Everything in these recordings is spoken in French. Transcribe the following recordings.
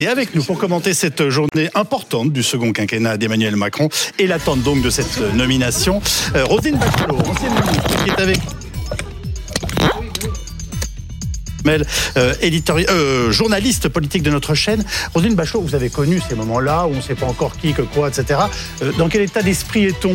Et avec nous pour commenter cette journée importante du second quinquennat d'Emmanuel Macron et l'attente donc de cette nomination, euh, Rosine Bachelot, ancienne ministre, qui est avec euh, euh, journaliste politique de notre chaîne. Rosine Bachelot, vous avez connu ces moments-là où on ne sait pas encore qui, que quoi, etc. Euh, dans quel état d'esprit est-on?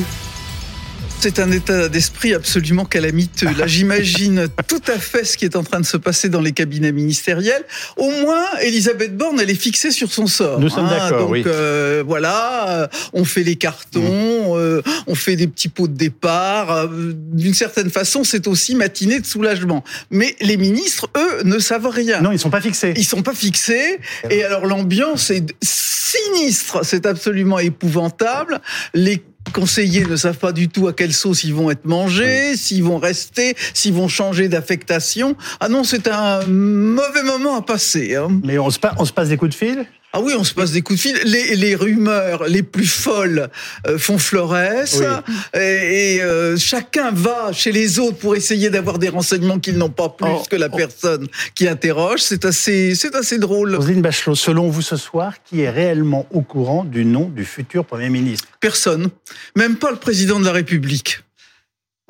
C'est un état d'esprit absolument calamiteux. Là, j'imagine tout à fait ce qui est en train de se passer dans les cabinets ministériels. Au moins, Elisabeth Borne, elle est fixée sur son sort. Nous sommes d'accord, Donc oui. euh, voilà, euh, on fait les cartons, euh, on fait des petits pots de départ. euh, D'une certaine façon, c'est aussi matinée de soulagement. Mais les ministres, eux, ne savent rien. Non, ils ne sont pas fixés. Ils sont pas fixés. Et alors l'ambiance est sinistre. C'est absolument épouvantable. Les conseillers ne savent pas du tout à quelle sauce ils vont être mangés, s'ils vont rester, s'ils vont changer d'affectation. Ah non, c'est un mauvais moment à passer. hein. Mais on se, pa- on se passe des coups de fil? Ah oui, on se passe des coups de fil. Les, les rumeurs les plus folles euh, font florès. Oui. Et, et, euh, chacun va chez les autres pour essayer d'avoir des renseignements qu'ils n'ont pas plus Oh, que la oh. personne qui interroge. C'est assez, c'est assez drôle. Roselyne Bachelot, selon vous ce soir, qui est réellement au courant du nom du futur Premier ministre? Personne. Même pas le président de la République.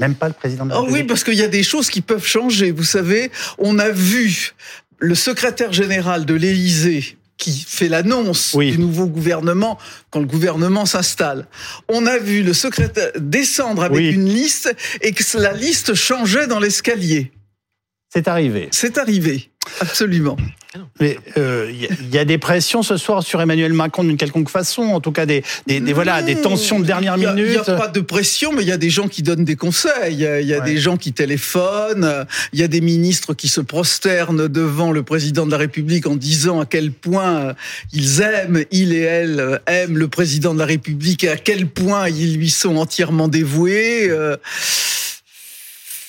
Même pas le président de la Ah oui, parce qu'il y a des choses qui peuvent changer. Vous savez, on a vu le secrétaire général de l'Élysée qui fait l'annonce Oui. du nouveau gouvernement quand le gouvernement s'installe. On a vu le secrétaire descendre avec Oui. une liste et que la liste changeait dans l'escalier. C'est arrivé. C'est arrivé. Absolument. Mais euh, il y, a- il y a des pressions ce soir sur Emmanuel Macron d'une quelconque façon, en tout cas des, des, des- voilà, des tensions de dernière y a- Il minute. n'y a, pas de pression, mais il y a des gens qui donnent des conseils. Il y a, il y a Ouais. des gens qui téléphonent. euh, Il y a des ministres qui se prosternent devant le président de la République en disant à quel point euh, ils aiment, il et elle euh, aiment le président de la République et à quel point ils lui sont entièrement dévoués. euh,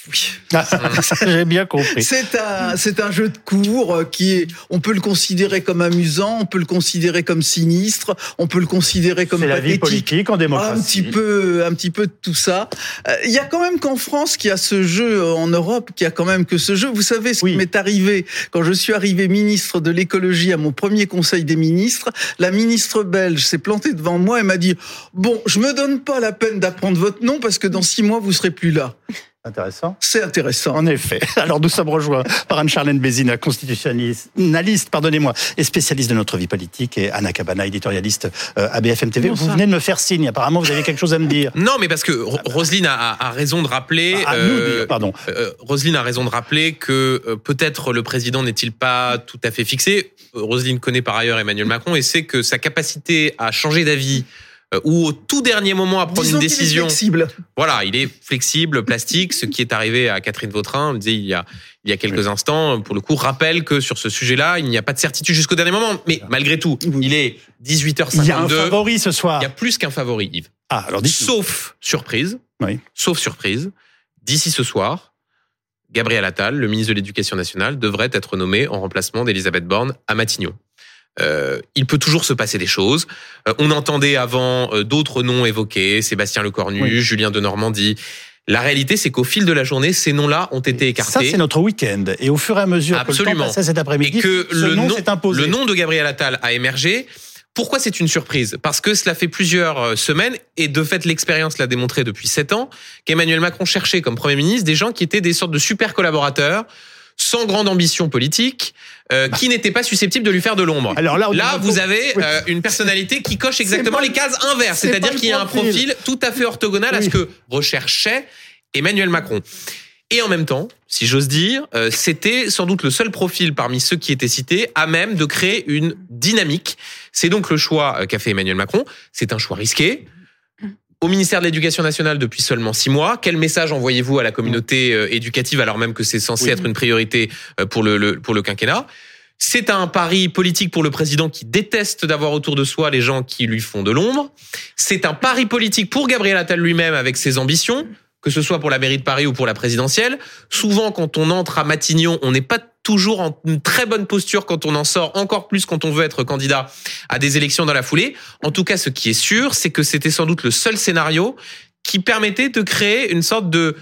oui. Ah, J'ai bien compris. C'est un, c'est un jeu de cours euh, qui est, on peut le considérer comme amusant, on peut le considérer comme sinistre, on peut le considérer comme C'est la vie politique en démocratie. Un petit peu, un petit peu de tout ça. Euh, Il y a quand même qu'en France, qui a ce jeu euh, en Europe, qui a quand même que ce jeu. Vous savez ce Oui. qui m'est arrivé quand je suis arrivé ministre de l'écologie à mon premier Conseil des ministres. La ministre belge s'est plantée devant moi et m'a dit bon, je me donne pas la peine d'apprendre votre nom parce que dans six mois vous serez plus là. Intéressant. C'est intéressant. En effet. Alors nous sommes rejoints par Anne-Charlène Bézina, constitutionnaliste, pardonnez-moi, et spécialiste de notre vie politique, et Anna Cabana, éditorialiste euh, à BFM TV. Vous venez de me faire signe, apparemment vous avez quelque chose à me dire. Non, mais parce que Ro- Roselyne a, raison de rappeler. À nous dire, pardon. euh, Roselyne a raison de rappeler que euh, peut-être le président n'est-il pas tout à fait fixé. Euh, Roselyne connaît par ailleurs Emmanuel Macron et sait que sa capacité à changer d'avis euh, ou au tout dernier moment à prendre Disons une qu'il est décision. flexible. Voilà, il est flexible, plastique, ce qui est arrivé à Catherine Vautrin, on le disait il y a, il y a quelques instants, pour le coup, rappelle que sur ce sujet-là, il n'y a pas de certitude jusqu'au dernier moment. Mais malgré tout, Oui. il est 18h52. Il y a un favori ce soir. Il y a plus qu'un favori, Yves. Ah, alors Sauf surprise, Oui. sauf surprise, d'ici ce soir, Gabriel Attal, le ministre de l'Éducation nationale, devrait être nommé en remplacement d'Elisabeth Borne à Matignon. Euh, il peut toujours se passer des choses. Euh, on entendait avant euh, d'autres noms évoqués, Sébastien Lecornu, Oui. Julien de Normandie. La réalité, c'est qu'au fil de la journée, ces noms-là ont été Ça, écartés. c'est notre week-end. Et au fur et à mesure que le temps Absolument. passait cet et après-midi, que ce le nom imposé. le nom de Gabriel Attal a émergé. Pourquoi c'est une surprise? Parce que cela fait plusieurs euh, semaines, et de fait l'expérience l'a démontré depuis sept ans, qu'Emmanuel Macron cherchait comme Premier ministre des gens qui étaient des sortes de super collaborateurs, sans grande ambition politique, euh, qui n'étaient pas susceptibles de lui faire de l'ombre. Alors là, vous avez euh, une personnalité qui coche exactement pas- les cases inverses, c'est-à-dire qu'il y a un profil. tout à fait orthogonal à ce que recherchait Emmanuel Macron. Et en même temps, si j'ose dire, euh, c'était sans doute le seul profil parmi ceux qui étaient cités à même de créer une dynamique. C'est donc le choix qu'a fait Emmanuel Macron. C'est un choix risqué. Au ministère de l'Éducation nationale depuis seulement six mois, quel message envoyez-vous à la communauté euh, éducative alors même que c'est censé Oui. être une priorité euh, pour le, le- pour le quinquennat? C'est un pari politique pour le président qui déteste d'avoir autour de soi les gens qui lui font de l'ombre. C'est un pari politique pour Gabriel Attal lui-même avec ses ambitions, que ce soit pour la mairie de Paris ou pour la présidentielle. Souvent, quand on entre à Matignon, on n'est pas toujours en une très bonne posture quand on en sort, encore plus quand on veut être candidat à des élections dans la foulée. En tout cas, ce qui est sûr, c'est que c'était sans doute le seul scénario qui permettait de créer une sorte de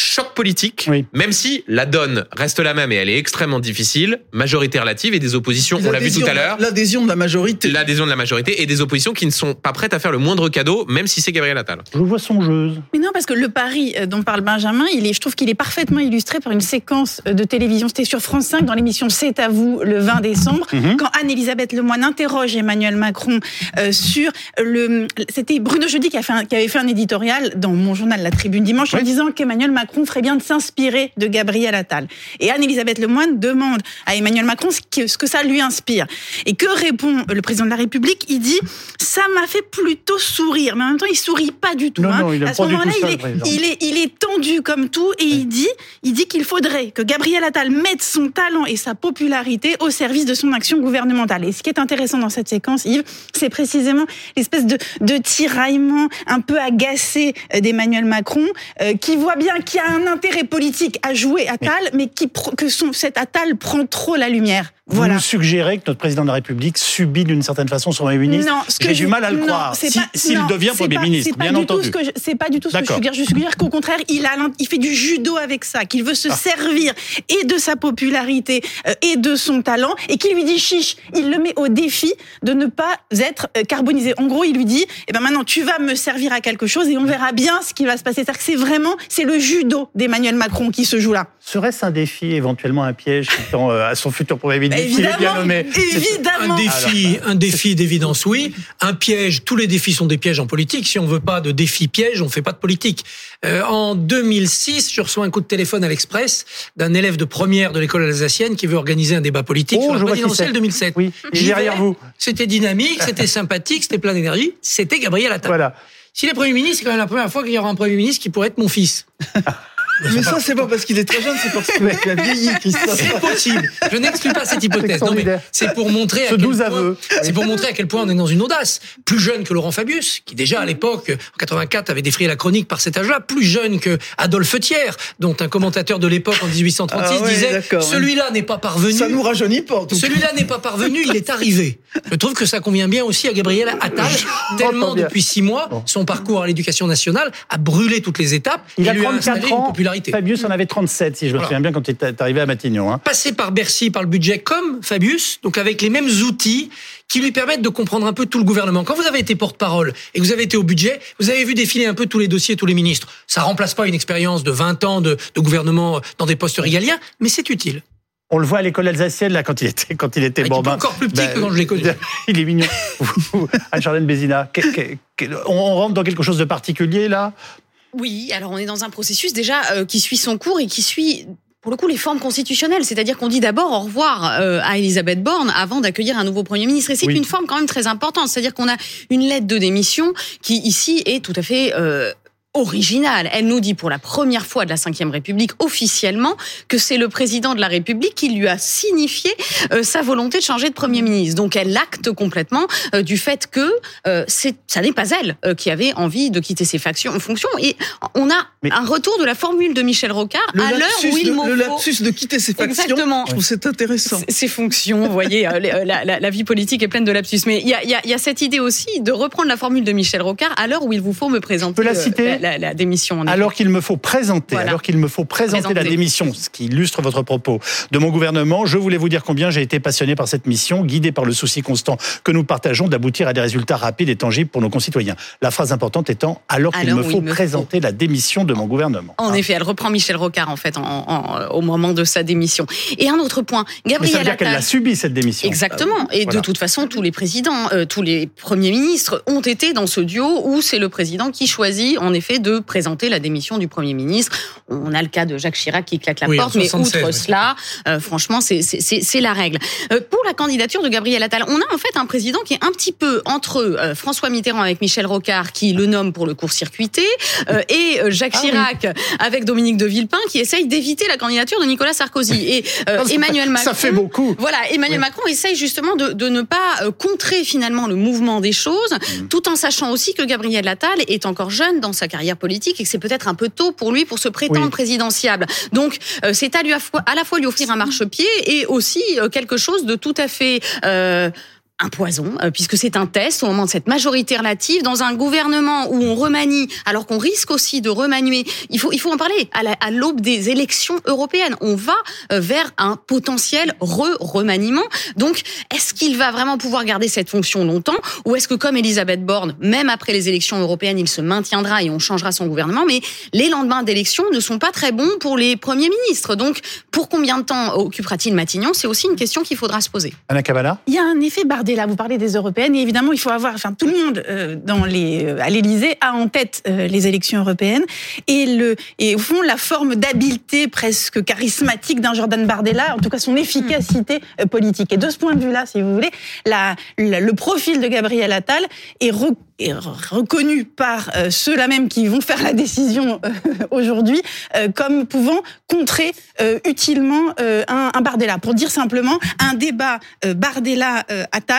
choc politique, Oui. même si la donne reste la même et elle est extrêmement difficile, majorité relative et des oppositions, on l'a vu tout à l'heure, L'adhésion de la majorité. l'adhésion de la majorité et des oppositions qui ne sont pas prêtes à faire le moindre cadeau, même si c'est Gabriel Attal. Je vous vois songeuse. Mais non, parce que le pari euh, dont parle Benjamin, il est, je trouve qu'il est parfaitement illustré par une séquence euh, de télévision. C'était sur France 5 dans l'émission C'est à vous le 20 décembre, Mhm. quand Anne-Elisabeth Lemoine interroge Emmanuel Macron euh, sur le. C'était Bruno Jeudi qui, a fait un- qui avait fait un éditorial dans mon journal La Tribune Dimanche en Oui. disant qu'Emmanuel Macron ferait bien de s'inspirer de Gabriel Attal. Et Anne-Elisabeth Lemoine demande à Emmanuel Macron ce que, ce que ça lui inspire. Et que répond le président de la République? Il dit Ça m'a fait plutôt sourire. Mais en même temps, il sourit pas du tout. Non, hein. non, il à ce moment-là, il est, il est, il est tendu comme tout et il dit, il dit qu'il faudrait que Gabriel Attal mette son talent et sa popularité au service de son action gouvernementale. Et ce qui est intéressant dans cette séquence, Yves, c'est précisément l'espèce de, de tiraillement un peu agacé euh, d'Emmanuel Macron, euh, qui voit bien qu'il y a un intérêt politique à jouer Attal, mais, qui pr- que son, cet Attal prend trop la lumière. Vous nous suggérez que notre président de la République subit d'une certaine façon son Premier ministre Non, J'ai du mal à le non, croire. Si- S'il non, devient Premier pas- ministre, bien entendu. C'est pas du tout ce que je suggère. Je suggère qu'au contraire, il, a, l'int- il fait du judo avec ça, qu'il veut se servir et de sa popularité euh, et de son talent, et qu'il lui dit chiche. Il le met au défi de ne pas être euh, carbonisé. En gros, il lui dit, eh ben maintenant, tu vas me servir à quelque chose et on verra bien ce qui va se passer. C'est-à-dire que c'est vraiment, c'est le judo d'Emmanuel Macron qui se joue là. Serait-ce un défi, éventuellement un piège euh, à son futur Premier ministre s'il est bien Évidemment, nommé évidemment. Un défi, un défi d'évidence, oui. Un piège, tous les défis sont des pièges en politique. Si on veut pas de défi piège, on fait pas de politique. Euh, en 2006, je reçois un coup de téléphone à l'Express d'un élève de première de l'école alsacienne qui veut organiser un débat politique Oh, sur la vois qui présidentielle c'est. 2007. Oui, derrière vous. C'était dynamique, c'était sympathique, c'était plein d'énergie. C'était Gabriel Attal. Voilà. S'il est Premier ministre, c'est quand même la première fois qu'il y aura un Premier ministre qui pourrait être mon fils. Mais ça, c'est pas parce qu'il est très jeune, c'est parce qu'il a vieilli, Christophe. C'est possible. Je n'exclus pas cette hypothèse. Non, mais c'est pour montrer à Ce quel doux point- aveu. C'est pour montrer à quel point on est dans une audace. Plus jeune que Laurent Fabius, qui déjà à l'époque, en 84, avait défrayé la chronique par cet âge-là. Plus jeune que Adolphe Thiers, dont un commentateur de l'époque en 1836 Ah ouais, disait celui-là n'est pas parvenu. Ça nous rajeunit pas, en tout cas. Celui-là n'est pas parvenu, il est arrivé. Je trouve que ça convient bien aussi à Gabriel Attal, tellement depuis six mois, Bon. son parcours à l'éducation nationale a brûlé toutes les étapes Il a lui a installé 34 une ans. Popularité. Fabius en avait 37, si je me Voilà. souviens bien, quand il est arrivé à Matignon. hein. Passé par Bercy, par le budget, comme Fabius, donc avec les mêmes outils qui lui permettent de comprendre un peu tout le gouvernement. Quand vous avez été porte-parole et que vous avez été au budget, vous avez vu défiler un peu tous les dossiers, tous les ministres. Ça remplace pas une expérience de 20 ans de, de gouvernement dans des postes régaliens, mais c'est utile. On le voit à l'école alsacienne, là, quand il était, quand il était Ah, bambin. encore plus petit Ben, que quand je l'ai connu. Il est mignon. Anne-Charlène Bézina, on rentre dans quelque chose de particulier, là? Oui, alors on est dans un processus déjà euh, qui suit son cours et qui suit pour le coup les formes constitutionnelles, c'est-à-dire qu'on dit d'abord au revoir euh, à Elisabeth Borne avant d'accueillir un nouveau Premier ministre. Et c'est Oui. une forme quand même très importante, c'est-à-dire qu'on a une lettre de démission qui ici est tout à fait... Euh, originale. Elle nous dit pour la première fois de la Ve République officiellement que c'est le président de la République qui lui a signifié euh, sa volonté de changer de Premier ministre. Donc elle acte complètement euh, du fait que euh, ça n'est pas elle euh, qui avait envie de quitter ses factions, fonctions. Et on a Mais- un retour de la formule de Michel Rocard à l'heure où il de, le lapsus de quitter ses factions, Exactement. je trouve c'est intéressant. ses- fonctions. Vous voyez, la, la- la vie politique est pleine de lapsus. Mais il y a, y a- il y a cette idée aussi de reprendre la formule de Michel Rocard à l'heure où il vous faut me présenter peux la citer la, la- la démission. En effet. Alors qu'il me faut présenter, Voilà. alors qu'il me faut présenter la démission, ce qui illustre votre propos, de mon gouvernement, je voulais vous dire combien j'ai été passionné par cette mission, guidé par le souci constant que nous partageons d'aboutir à des résultats rapides et tangibles pour nos concitoyens. La phrase importante étant alors qu'il me faut me présenter la démission de mon gouvernement. En Hein. effet, elle reprend Michel Rocard en fait en- en- au moment de sa démission. Et un autre point, Mais ça veut Gabriel dire qu'elle l'a subi cette démission. Exactement. Et Voilà. de toute façon, tous les présidents, euh, tous les premiers ministres ont été dans ce duo où c'est le président qui choisit, en effet, de présenter la démission du premier ministre. On a le cas de Jacques Chirac qui claque la Oui, porte, mais 76, outre oui. cela, euh, franchement, c'est- la règle. Euh, pour la candidature de Gabriel Attal, on a en fait un président qui est un petit peu entre euh, François Mitterrand avec Michel Rocard, qui le nomme pour le court-circuité, et Jacques Ah oui. Chirac avec Dominique de Villepin, qui essaye d'éviter la candidature de Nicolas Sarkozy. Et fait- Emmanuel Macron. Ça fait beaucoup. Voilà, Emmanuel. Macron essaye justement de, de ne pas contrer finalement le mouvement des choses, Mm. tout en sachant aussi que Gabriel Attal est encore jeune dans sa carrière politique et que c'est peut-être un peu tôt pour lui pour se prétendre Oui. présidentiable. Donc euh, c'est à lui à, à la fois lui offrir un marchepied et aussi euh, quelque chose de tout à fait euh, un poison, euh, puisque c'est un test au moment de cette majorité relative dans un gouvernement où on remanie, alors qu'on risque aussi de remanier. Il faut, il faut en parler. À l'aube des élections européennes, on va euh, vers un potentiel re-remaniement. Donc, est-ce qu'il va vraiment pouvoir garder cette fonction longtemps, ou est-ce que, comme Elisabeth Borne, même après les élections européennes, il se maintiendra et on changera son gouvernement? Mais les lendemains d'élections ne sont pas très bons pour les premiers ministres. Donc, pour combien de temps occupera-t-il Matignon? C'est aussi une question qu'il faudra se poser. Anna Cabana Il y a un effet Bardella. Vous parlez des européennes et évidemment, il faut avoir, enfin, tout le monde euh, dans les, euh, à l'Élysée a en tête euh, les élections européennes et le, et au fond, la forme d'habileté presque charismatique d'un Jordan Bardella, en tout cas son efficacité politique. Et de ce point de vue-là, si vous voulez, la, le profil de Gabriel Attal est est reconnu par ceux-là même qui vont faire la décision aujourd'hui comme pouvant contrer utilement un, Bardella. Pour dire simplement, un débat Bardella-Attal,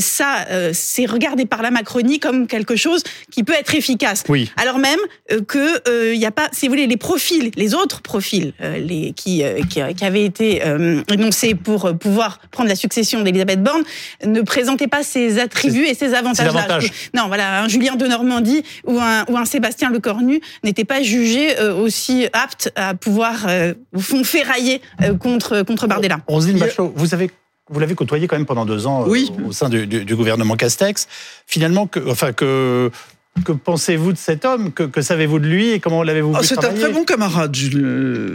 ça, c'est regardé par la Macronie comme quelque chose qui peut être efficace. Oui. Alors même que il n'y a pas, si vous voulez, les profils, les autres profils, les qui, qui, qui avaient été énoncés pour pouvoir prendre la succession d'Elisabeth Borne, ne présentaient pas ces attributs et ces avantages-là. Non, voilà, un Julien de Normandie ou un, ou un Sébastien Lecornu n'étaient pas jugés euh, aussi aptes à pouvoir, euh, au fond, ferrailler euh, contre, contre Bardella. Roselyne Bachelot, vous avez vous l'avez côtoyé quand même pendant deux ans oui. au sein du, du, du, gouvernement Castex. Finalement, que, enfin que que pensez-vous de cet homme? Que, que savez-vous de lui et comment l'avez-vous oh, C'est un très bon camarade,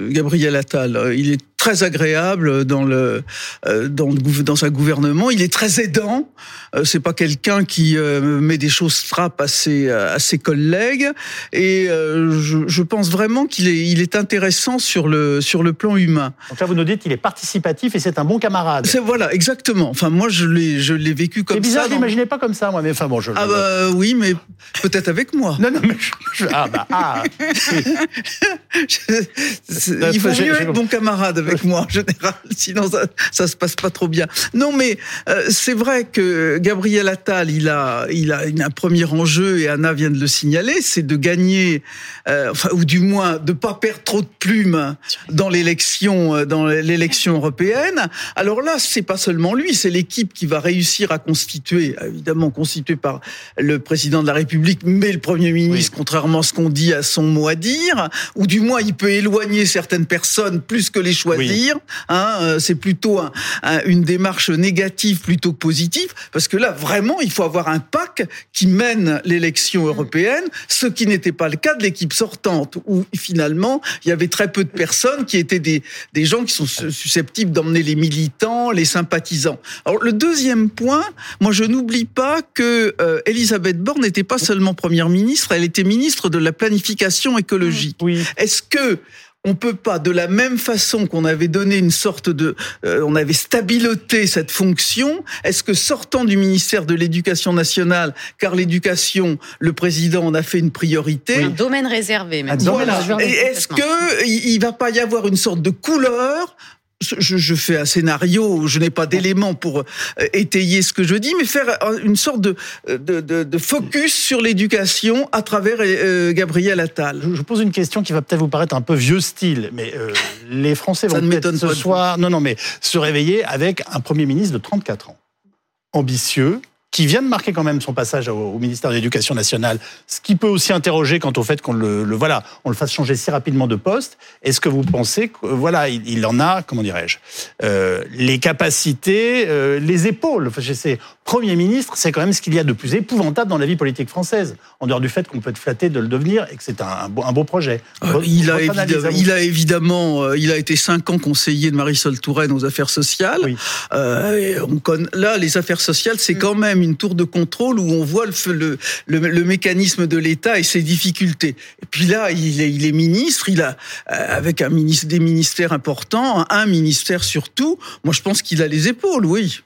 Gabriel Attal. Il est très agréable dans le euh, dans, dans sa gouvernement. Il est très aidant. Euh, c'est pas quelqu'un qui euh, met des choses frappes à ses à ses collègues. Et je, je pense vraiment qu'il est il est intéressant sur le sur le plan humain. Donc là, vous nous dites qu'il est participatif et c'est un bon camarade. C'est voilà, exactement. Enfin, moi, je l'ai je l'ai vécu comme ça. C'est bizarre, je l'imaginais pas comme ça, moi. Mais enfin bon, je. Ah bah oui, mais peut-être avec moi. Non, non, mais je, ah bah ah. il faut mieux être bon camarade avec moi en général, sinon ça, ça se passe pas trop bien. Non, mais euh, c'est vrai que Gabriel Attal, il a, il a un premier enjeu et Anna vient de le signaler, c'est de gagner, euh, enfin, ou du moins de pas perdre trop de plumes dans l'élection, euh, dans l'élection européenne. Alors là, c'est pas seulement lui, c'est l'équipe qui va réussir à constituer, évidemment constituée par le président de la République, mais le premier ministre, oui. contrairement à ce qu'on dit, a son mot à dire, ou du moins il peut éloigner certaines personnes plus que les choisir. Oui. Hein, c'est plutôt un, un, une démarche négative plutôt que positive, parce que là, vraiment, il faut avoir un PAC qui mène l'élection européenne, ce qui n'était pas le cas de l'équipe sortante, où finalement, il y avait très peu de personnes qui étaient des, des gens qui sont susceptibles d'emmener les militants, les sympathisants. Alors, le deuxième point, moi, je n'oublie pas que euh, Elisabeth Borne n'était pas seulement première ministre, elle était ministre de la planification écologique. Oui. Est-ce que on peut pas, de la même façon qu'on avait donné une sorte de, euh, on avait stabiloté cette fonction. Est-ce que sortant du ministère de l'Éducation nationale, car l'éducation, le président en a fait une priorité, oui. un domaine réservé. Même. Voilà. Est-ce que il va pas y avoir une sorte de couleur je, je, fais un scénario, je n'ai pas d'éléments pour euh, étayer ce que je dis, mais faire une sorte de, de, de, de focus sur l'éducation à travers euh, Gabriel Attal. Je, je, pose une question qui va peut-être vous paraître un peu vieux style, mais euh, les Français vont peut-être ce soir, non, non, mais se réveiller avec un Premier ministre de 34 ans, ambitieux, qui vient de marquer quand même son passage au, au ministère de l'Éducation nationale, ce qui peut aussi interroger quant au fait qu'on le, le, voilà, on le fasse changer si rapidement de poste. Est-ce que vous pensez que voilà, il, il en a, comment dirais-je, euh, les capacités, euh, les épaules. Enfin, sais, Premier ministre, c'est quand même ce qu'il y a de plus épouvantable dans la vie politique française, en dehors du fait qu'on peut être flatté de le devenir et que c'est un, un, beau, un, beau, projet. Euh, il, a évidemment, il a évidemment, euh, il a été cinq ans conseiller de Marisol Touraine aux affaires sociales. Oui. Euh, on connaît, là, les affaires sociales, c'est quand même une tour de contrôle où on voit le, le, le, mécanisme de l'État et ses difficultés. Et puis là, il est, ministre, il a, avec un des ministères importants, un ministère surtout. Moi, je pense qu'il a les épaules, oui.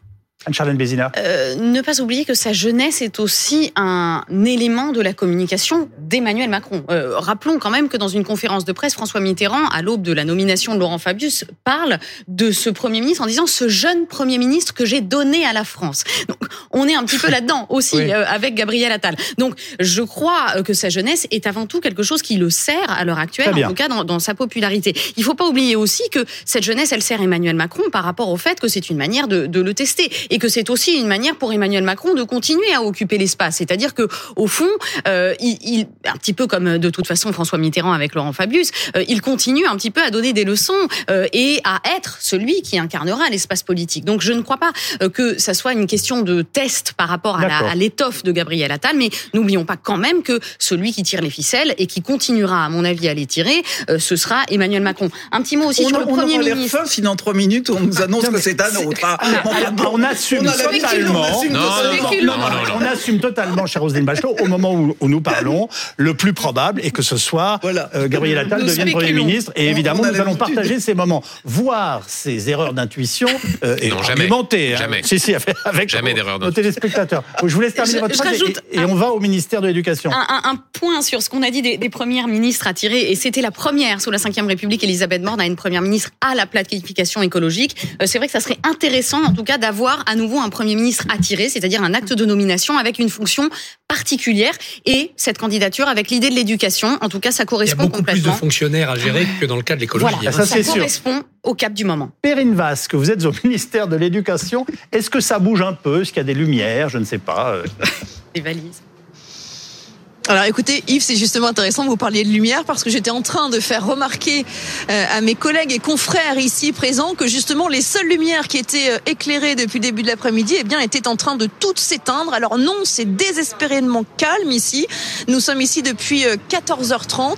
Anne-Charlène Bézina. Euh, ne pas oublier que sa jeunesse est aussi un élément de la communication d'Emmanuel Macron. Euh, rappelons quand même que dans une conférence de presse, François Mitterrand, à l'aube de la nomination de Laurent Fabius, parle de ce Premier ministre en disant ce jeune Premier ministre que j'ai donné à la France. Donc, on est un petit peu là-dedans aussi euh, avec Gabriel Attal. Donc je crois que sa jeunesse est avant tout quelque chose qui le sert à l'heure actuelle, en tout cas dans, dans, sa popularité. Il faut pas oublier aussi que cette jeunesse, elle sert Emmanuel Macron par rapport au fait que c'est une manière de, de, le tester et que c'est aussi une manière pour Emmanuel Macron de continuer à occuper l'espace. C'est-à-dire que au fond, euh, il, il, un petit peu comme de toute façon François Mitterrand avec Laurent Fabius, euh, il continue un petit peu à donner des leçons euh, et à être celui qui incarnera l'espace politique. Donc je ne crois pas euh, que ça soit une question de test par rapport à l'étoffe de Gabriel Attal, mais n'oublions pas quand même que celui qui tire les ficelles et qui continuera, à mon avis, à les tirer, ce sera Emmanuel Macron. Un petit mot aussi sur le Premier ministre. Fin, si dans trois minutes on nous annonce que c'est un autre. on, assume totalement. On assume totalement, cher Roselyne Bachelot, au moment où, nous parlons, le plus probable est que ce soit Gabriel Attal devienne Premier ministre. Et évidemment, nous allons partager ces moments, voir ces erreurs d'intuition euh, et non, jamais, argumenter. Hein. Jamais. Si, si, avec jamais nos, téléspectateurs. Je vous laisse terminer votre phrase et, on va au ministère de l'Éducation. Un, point sur ce qu'on a dit des, des, premières ministres à tirer, et c'était la première sous la Ve République, Elisabeth Borne a une première ministre à la planification écologique. Euh, c'est vrai que ça serait intéressant, en tout cas, d'avoir à nouveau un Premier ministre attiré, c'est-à-dire un acte de nomination avec une fonction particulière et cette candidature avec l'idée de l'éducation. En tout cas, ça correspond Il y a beaucoup plus de fonctionnaires à gérer que dans le cas de l'écologie. Voilà, ça, ça correspond au cap du moment. Perrine Vasque, vous êtes au ministère de l'Éducation. Est-ce que ça bouge un peu? Est-ce qu'il y a des lumières? Je ne sais pas. Euh. des valises. Alors écoutez, Yves, c'est justement intéressant vous parliez de lumière parce que j'étais en train de faire remarquer euh, à mes collègues et confrères ici présents que justement les seules lumières qui étaient euh, éclairées depuis le début de l'après-midi eh bien, étaient en train de toutes s'éteindre. Alors non, c'est désespérément calme ici. Nous sommes ici depuis 14h30. Euh,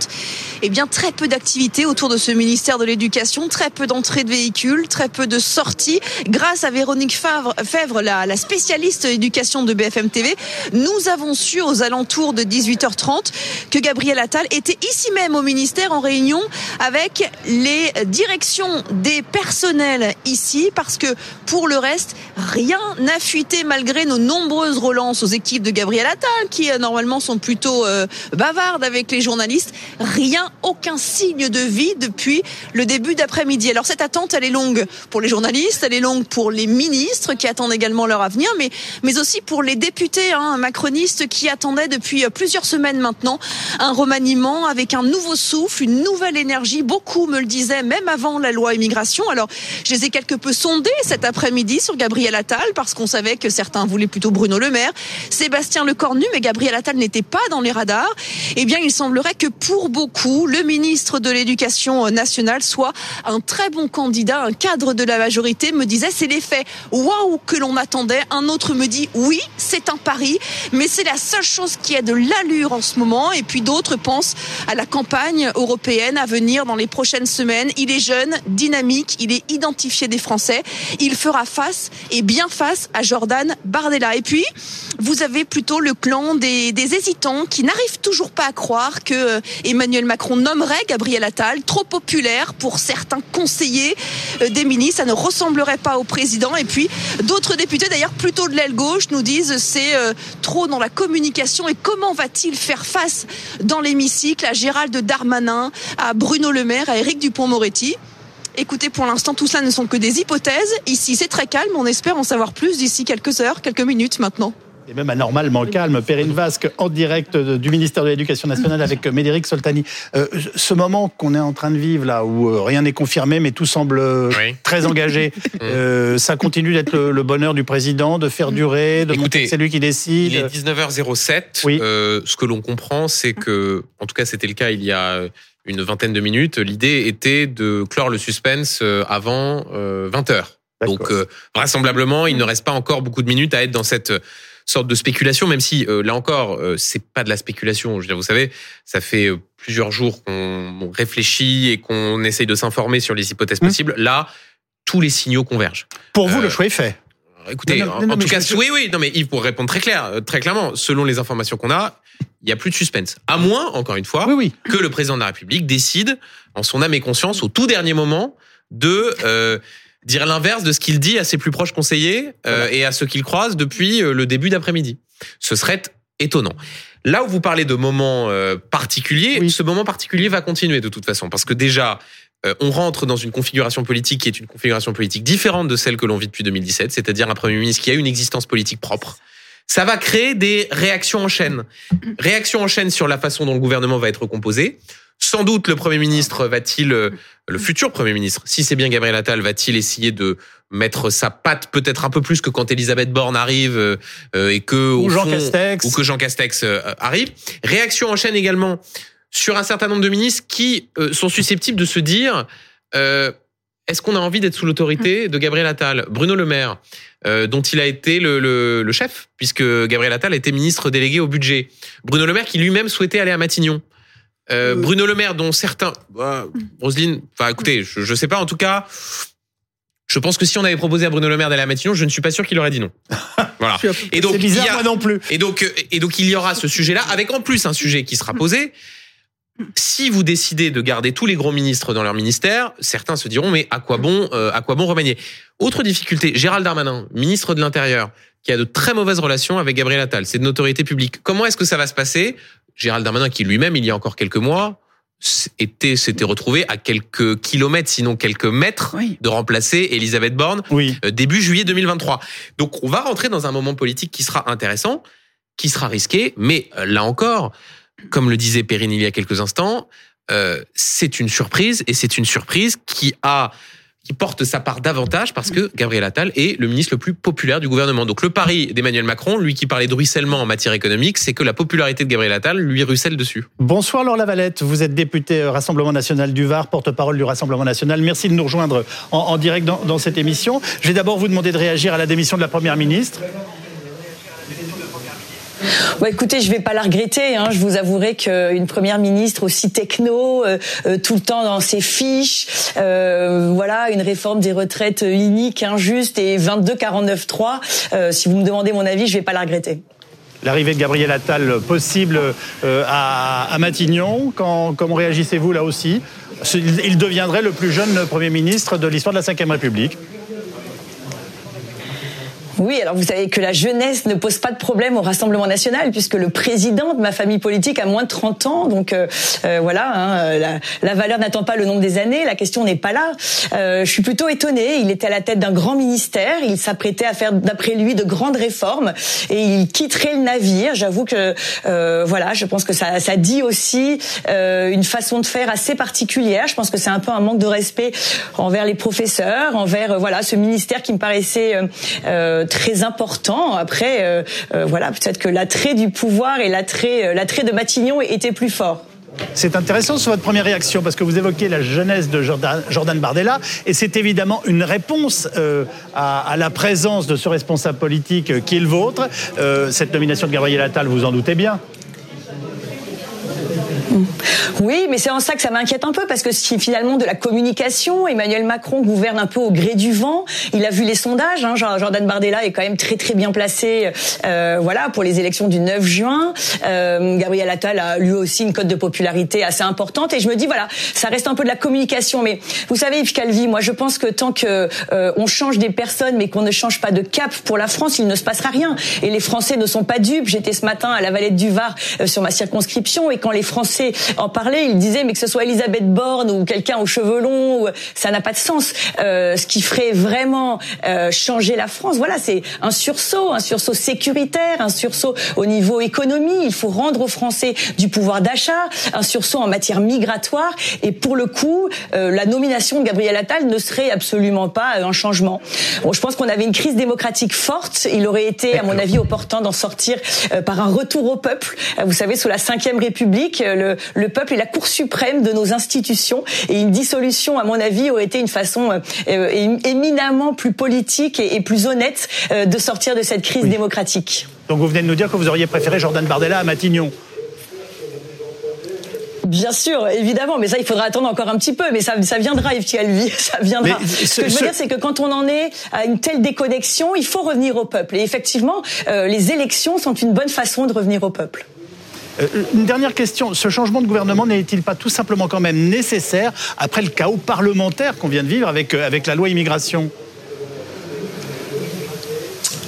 eh bien, très peu d'activités autour de ce ministère de l'Éducation, très peu d'entrées de véhicules, très peu de sorties. Grâce à Véronique Favre, Fèvre, la, la spécialiste éducation de BFM TV, nous avons su aux alentours de 18 h 30 que Gabriel Attal était ici même au ministère en réunion avec les directions des personnels ici parce que pour le reste, rien n'a fuité malgré nos nombreuses relances aux équipes de Gabriel Attal qui euh, normalement sont plutôt euh, bavardes avec les journalistes. Rien, aucun signe de vie depuis le début d'après-midi. Alors cette attente, elle est longue pour les journalistes, elle est longue pour les ministres qui attendent également leur avenir, mais, mais aussi pour les députés hein, macronistes qui attendaient depuis euh, plusieurs semaine maintenant, un remaniement avec un nouveau souffle, une nouvelle énergie. Beaucoup me le disaient, même avant la loi immigration. Alors, je les ai quelque peu sondés cet après-midi sur Gabriel Attal, parce qu'on savait que certains voulaient plutôt Bruno Le Maire, Sébastien Lecornu, mais Gabriel Attal n'était pas dans les radars. Eh bien, il semblerait que pour beaucoup, le ministre de l'Éducation nationale soit un très bon candidat, un cadre de la majorité, me disait, c'est l'effet waouh que l'on attendait. Un autre me dit, oui, c'est un pari, mais c'est la seule chose qui a de l'allure en ce moment. Et puis d'autres pensent à la campagne européenne à venir dans les prochaines semaines. Il est jeune, dynamique, il est identifié des Français. Il fera face et bien face à Jordan Bardella. Et puis, vous avez plutôt le clan des, hésitants qui n'arrivent toujours pas à croire que euh, Emmanuel Macron nommerait Gabriel Attal, trop populaire pour certains conseillers euh, des ministres. Ça ne ressemblerait pas au président. Et puis, d'autres députés, d'ailleurs plutôt de l'aile gauche, nous disent c'est euh, trop dans la communication. Et comment va-t-il faire face dans l'hémicycle à Gérald Darmanin, à Bruno Le Maire, à Éric Dupont-Moretti Écoutez, pour l'instant, tout ça ne sont que des hypothèses. Ici, c'est très calme. On espère en savoir plus d'ici quelques heures, quelques minutes maintenant et même anormalement calme. Perrine Vasque en direct du ministère de l'Éducation nationale avec euh, Médéric Soltani. Euh, ce moment qu'on est en train de vivre là, où euh, rien n'est confirmé, mais tout semble très engagé, mm. ça continue d'être le, bonheur du président, de faire durer, de montrer c'est lui qui décide. Il est 19h07. Oui. ce que l'on comprend, c'est que, en tout cas, c'était le cas il y a une vingtaine de minutes. L'idée était de clore le suspense avant 20h. Donc, vraisemblablement, il ne reste pas encore beaucoup de minutes à être dans cette sorte de spéculation, même si euh, là encore, euh, c'est pas de la spéculation. Je veux dire, vous savez, ça fait euh, plusieurs jours qu'on réfléchit et qu'on essaye de s'informer sur les hypothèses mmh. possibles. Là, tous les signaux convergent. Pour vous, le choix est fait. Écoutez, en, tout cas, oui, oui, non, mais Yves, pour répondre très clair, très clairement, selon les informations qu'on a, il n'y a plus de suspense. À moins, encore une fois, oui, que le président de la République décide, en son âme et conscience, au tout dernier moment, de dire l'inverse de ce qu'il dit à ses plus proches conseillers euh, et à ceux qu'il croise depuis euh, le début d'après-midi. Ce serait étonnant. Là où vous parlez de moments euh, particuliers, ce moment particulier va continuer de toute façon, parce que déjà, on rentre dans une configuration politique qui est une configuration politique différente de celle que l'on vit depuis 2017, c'est-à-dire un Premier ministre qui a une existence politique propre, ça va créer des réactions en chaîne. Réactions en chaîne sur la façon dont le gouvernement va être composé. Sans doute, le Premier ministre va-t-il, euh, le futur Premier ministre, si c'est bien Gabriel Attal, va-t-il essayer de mettre sa patte peut-être un peu plus que quand Elisabeth Borne arrive euh, euh, et que ou Jean Castex ou que Jean Castex arrive. Réaction en chaîne également sur un certain nombre de ministres qui sont susceptibles de se dire est-ce qu'on a envie d'être sous l'autorité de Gabriel Attal Bruno Le Maire, euh, dont il a été le, le, le, chef, puisque Gabriel Attal était ministre délégué au budget. Bruno Le Maire qui lui-même souhaitait aller à Matignon. Euh, Bruno Le Maire, dont certains... Bah, Roselyne, enfin écoutez, je, je sais pas, en tout cas... Je pense que si on avait proposé à Bruno Le Maire d'aller à Matignon, je ne suis pas sûr qu'il aurait dit non. Voilà. Et donc, bizarre, il y a, moi non plus. Et donc, et donc, il y aura ce sujet-là, avec en plus un sujet qui sera posé, si vous décidez de garder tous les gros ministres dans leur ministère, certains se diront mais à quoi bon, euh, à quoi bon remanier? Autre difficulté, Gérald Darmanin, ministre de l'Intérieur, qui a de très mauvaises relations avec Gabriel Attal, c'est de notoriété publique. Comment est-ce que ça va se passer? Gérald Darmanin, qui lui-même, il y a encore quelques mois, était s'était retrouvé à quelques kilomètres, sinon quelques mètres, de remplacer Elisabeth Borne oui. Euh, début juillet 2023. Donc on va rentrer dans un moment politique qui sera intéressant, qui sera risqué, mais euh, là encore comme le disait Perrine il y a quelques instants, euh, c'est une surprise et c'est une surprise qui a qui porte sa part davantage parce que Gabriel Attal est le ministre le plus populaire du gouvernement. Donc le pari d'Emmanuel Macron, lui qui parlait de ruissellement en matière économique, c'est que la popularité de Gabriel Attal lui ruisselle dessus. Bonsoir Laure Lavalette, vous êtes député euh, Rassemblement National du Var, porte-parole du Rassemblement National. Merci de nous rejoindre en, direct dans, dans cette émission. Je vais d'abord vous demander de réagir à la démission de la Première ministre. Bon, écoutez, je vais pas la regretter. Hein. Je vous avouerai qu'une première ministre aussi techno, euh, euh, tout le temps dans ses fiches, euh, voilà, une réforme des retraites unique, injuste et 22-49-3. si vous me demandez mon avis, je vais pas la regretter. L'arrivée de Gabriel Attal possible à, Matignon. Quand, comment réagissez-vous là aussi? Il deviendrait le plus jeune Premier ministre de l'histoire de la Ve République. Oui, alors vous savez que la jeunesse ne pose pas de problème au Rassemblement national puisque le président de ma famille politique a moins de 30 ans. Donc euh, euh, voilà, hein, la, la, valeur n'attend pas le nombre des années. La question n'est pas là. Euh, je suis plutôt étonnée. Il était à la tête d'un grand ministère. Il s'apprêtait à faire, d'après lui, de grandes réformes et il quitterait le navire. J'avoue que euh, voilà, je pense que ça, ça dit aussi euh, une façon de faire assez particulière. Je pense que c'est un peu un manque de respect envers les professeurs, envers voilà ce ministère qui me paraissait très important. Après, euh, euh, voilà, peut-être que l'attrait du pouvoir et l'attrait, euh, l'attrait de Matignon était plus fort. C'est intéressant sur votre première réaction parce que vous évoquez la jeunesse de Jordan, Bardella et c'est évidemment une réponse à, la présence de ce responsable politique qui est le vôtre. cette nomination de Gabriel Attal, vous en doutez bien. Oui, mais c'est en ça que ça m'inquiète un peu parce que si finalement de la communication, Emmanuel Macron gouverne un peu au gré du vent. Il a vu les sondages. Hein, Jordan Bardella est quand même très très bien placé, euh, voilà, pour les élections du 9 juin. Euh, Gabriel Attal a lui aussi une cote de popularité assez importante. Et je me dis voilà, ça reste un peu de la communication. Mais vous savez, Yves Calvi, moi je pense que tant que euh, on change des personnes, mais qu'on ne change pas de cap pour la France, il ne se passera rien. Et les Français ne sont pas dupes. J'étais ce matin à la Valette du Var euh, sur ma circonscription, et quand les Français en parlaient, ils disaient mais que ce soit Elisabeth Borne ou quelqu'un aux cheveux longs, ça n'a pas de sens. Euh, ce qui ferait vraiment euh, changer la France, voilà, c'est un sursaut, un sursaut sécuritaire, un sursaut au niveau économie. Il faut rendre aux Français du pouvoir d'achat, un sursaut en matière migratoire. Et pour le coup, euh, la nomination de Gabriel Attal ne serait absolument pas un changement. Bon, je pense qu'on avait une crise démocratique forte. Il aurait été, à mon avis, opportun d'en sortir par un retour au peuple. Vous savez, sous la Ve République, le, le peuple est la Cour suprême de nos institutions. Et une dissolution, à mon avis, aurait été une façon euh, euh, éminemment plus politique et, plus honnête euh, de sortir de cette crise démocratique. Donc vous venez de nous dire que vous auriez préféré Jordan Bardella à Matignon. Bien sûr, évidemment, mais ça, il faudra attendre encore un petit peu, mais ça, ça viendra, Yves Calvi, ça viendra. ce, que je veux dire, c'est que quand on en est à une telle déconnexion, il faut revenir au peuple. Et effectivement, les élections sont une bonne façon de revenir au peuple. Euh, une dernière question. Ce changement de gouvernement n'est-il pas tout simplement quand même nécessaire après le chaos parlementaire qu'on vient de vivre avec, euh, avec la loi immigration?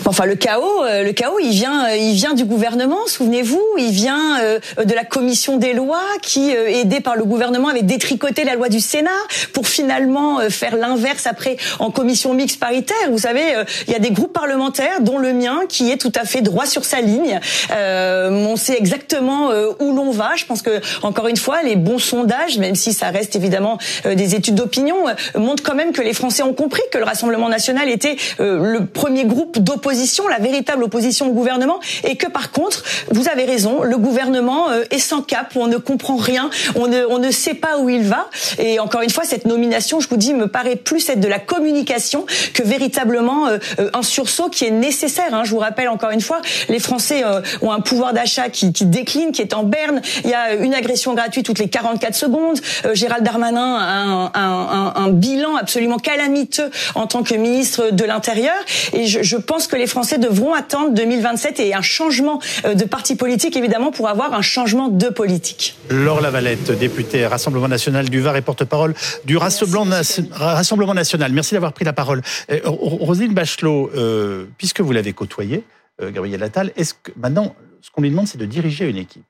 Enfin, le chaos, euh, le chaos, il vient, euh, il vient du gouvernement. Souvenez-vous, il vient euh, de la commission des lois qui, aidée par le gouvernement, avait détricoté la loi du Sénat pour finalement faire l'inverse après en commission mixte paritaire. Vous savez, il y a des groupes parlementaires, dont le mien, qui est tout à fait droit sur sa ligne. on sait exactement où l'on va. Je pense que encore une fois, les bons sondages, même si ça reste évidemment des études d'opinion, montrent quand même que les Français ont compris que le Rassemblement national était le premier groupe d'opposition la véritable opposition au gouvernement, et que par contre, vous avez raison, le gouvernement euh, est sans cap, on ne comprend rien, on ne, on ne sait pas où il va. Et encore une fois, cette nomination, je vous dis, me paraît plus être de la communication que véritablement euh, euh, un sursaut qui est nécessaire. Hein. Je vous rappelle encore une fois, les Français ont un pouvoir d'achat qui, qui décline, qui est en berne. Il y a une agression gratuite toutes les 44 secondes. Gérald Darmanin a un, bilan absolument calamiteux en tant que ministre de l'Intérieur. Et je, je pense que les Français devront attendre 2027 et un changement euh, de parti politique, évidemment, pour avoir un changement de politique. Laure Lavalette, députée Rassemblement National du Var et porte-parole du Rassemblement, National. Merci d'avoir pris la parole. Euh, Roselyne Bachelot, euh, puisque vous l'avez côtoyé, Gabriel Attal, est-ce que maintenant, ce qu'on lui demande, c'est de diriger une équipe?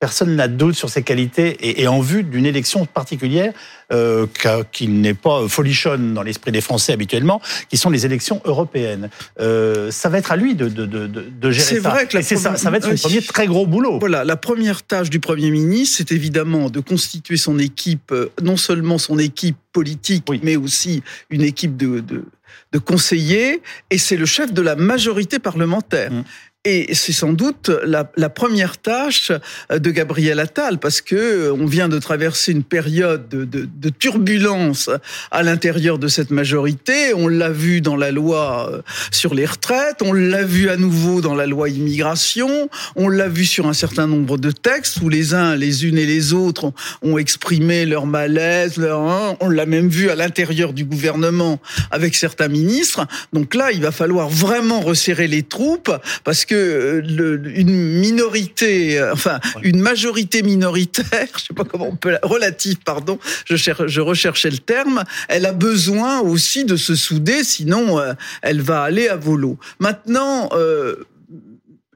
Personne n'a de doute sur ses qualités et, en vue d'une élection particulière euh, qui n'est pas folichonne dans l'esprit des Français habituellement, qui sont les élections européennes. Euh, ça va être à lui de, de, de, de gérer ça. Vrai que ça, ça va être son premier très gros boulot. Voilà, la première tâche du Premier ministre, c'est évidemment de constituer son équipe, euh, non seulement son équipe politique, mais aussi une équipe de, de de conseillers, et c'est le chef de la majorité parlementaire. Mmh. Et c'est sans doute la, première tâche de Gabriel Attal, parce que on vient de traverser une période de, de, turbulence à l'intérieur de cette majorité. On l'a vu dans la loi euh, sur les retraites, on l'a vu à nouveau dans la loi immigration, on l'a vu sur un certain nombre de textes où les uns, les unes et les autres ont, exprimé leur malaise, hein, on l'a même vu à l'intérieur du gouvernement avec certains ministres. Donc là, il va falloir vraiment resserrer les troupes parce que euh, une minorité, euh, enfin une majorité minoritaire, je sais pas comment on peut, relative, pardon, je, cherche, je recherchais le terme, elle a besoin aussi de se souder, sinon euh, elle va aller à volo. Maintenant,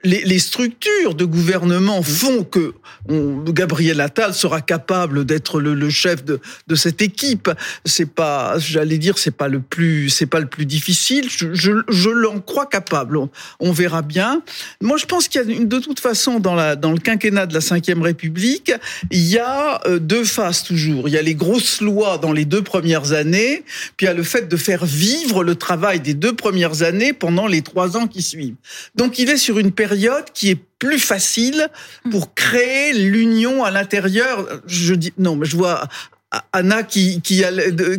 les, structures de gouvernement font que Gabriel Attal sera capable d'être le, chef de, de, cette équipe. C'est pas, j'allais dire, c'est pas le plus, c'est pas le plus difficile. Je, je, l'en crois capable. On, verra bien. Moi, je pense qu'il y a de toute façon dans la dans le quinquennat de la Ve République, il y a euh, deux phases toujours. Il y a les grosses lois dans les deux premières années, puis il y a le fait de faire vivre le travail des deux premières années pendant les trois ans qui suivent. Donc, il est sur une période qui est plus facile pour créer l'union à l'intérieur. Je dis non, mais je vois Anna qui, qui,